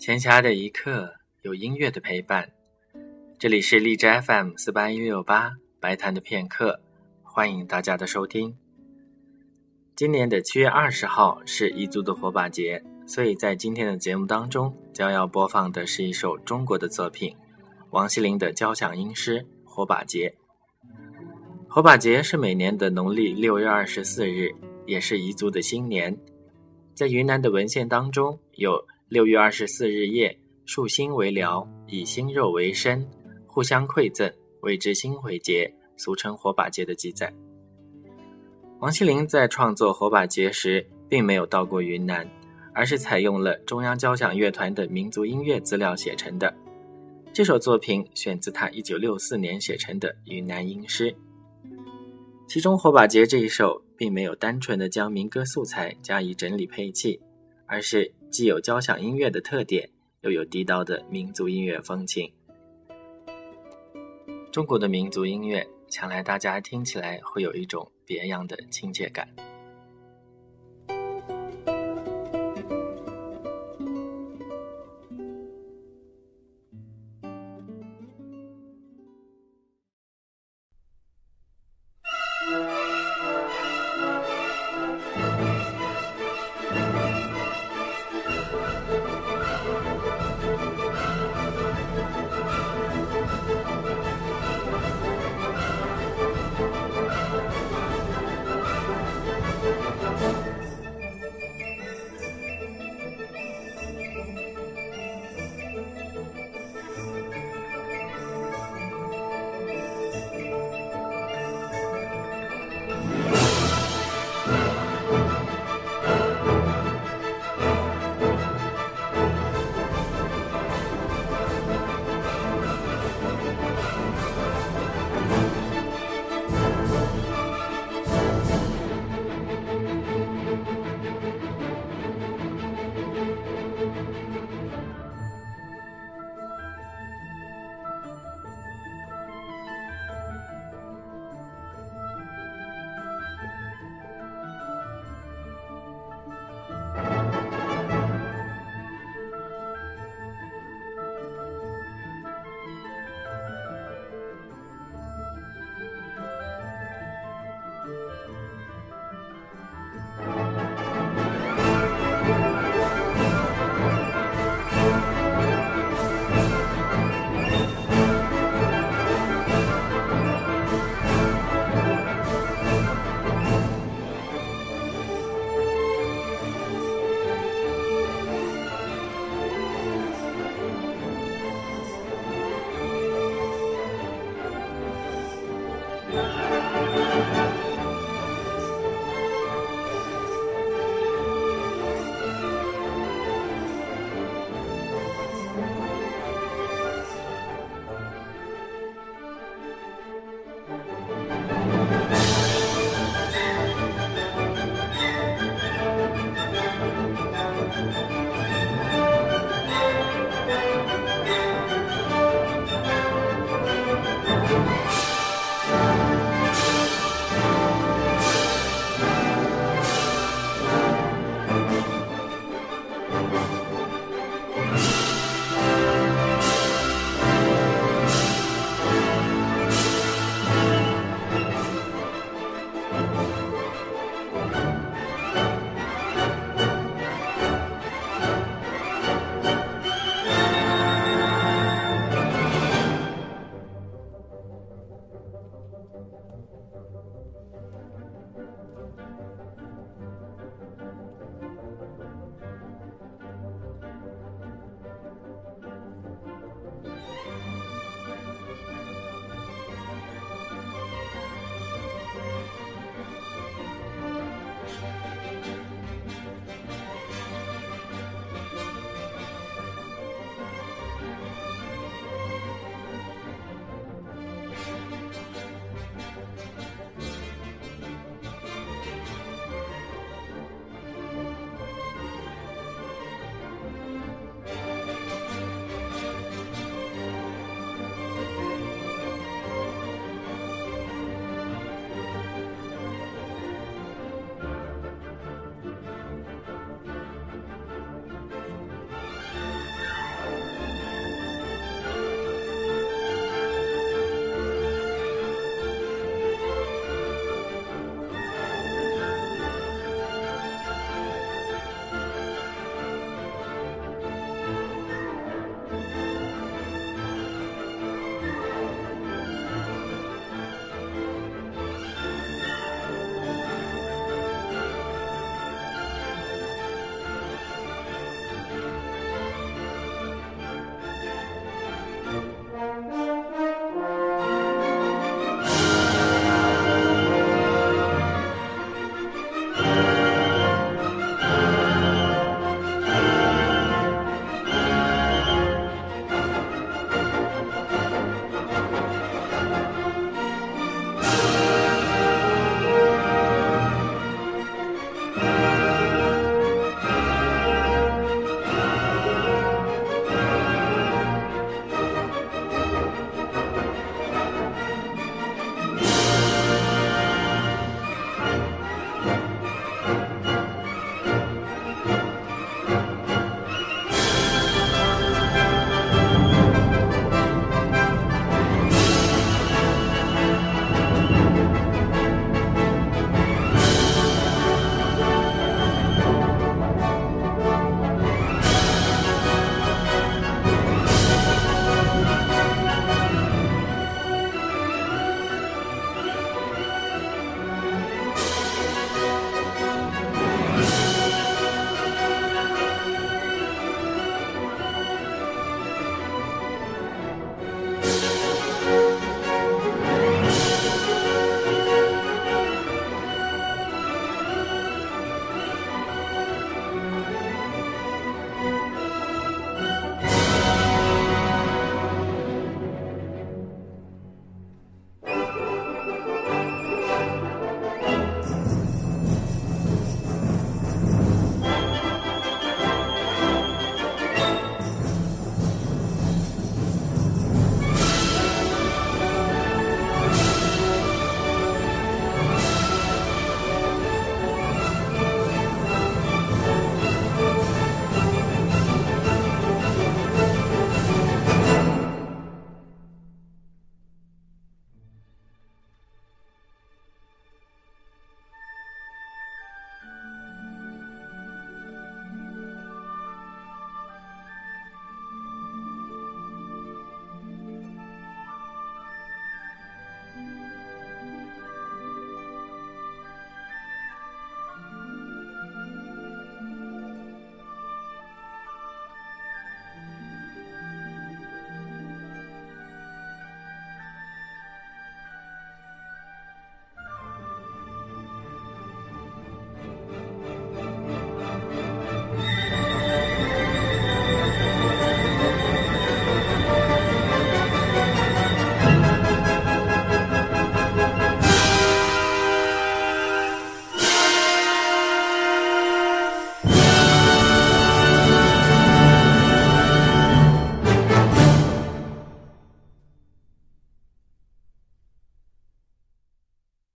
闲暇的一刻，有音乐的陪伴。这里是荔枝 FM 四八一六八白谈的片刻，欢迎大家的收听。今年的七月二十号是彝族的火把节，所以在今天的节目当中，将要播放的是一首中国的作品——王希龄的交响音诗《火把节》。火把节是每年的农历六月二十四日，也是彝族的新年。在云南的文献当中，有六月二十四日夜，树心为寮，以心肉为身，互相馈赠，谓之心回节，俗称火把节的记载。王希龄在创作火把节时，并没有到过云南，而是采用了中央交响乐团的民族音乐资料写成的。这首作品选自他一九六四年写成的云南音诗。其中《火把节》这一首，并没有单纯的将民歌素材加以整理配器，而是既有交响音乐的特点，又有地道的民族音乐风情。中国的民族音乐，想来大家听起来会有一种别样的亲切感。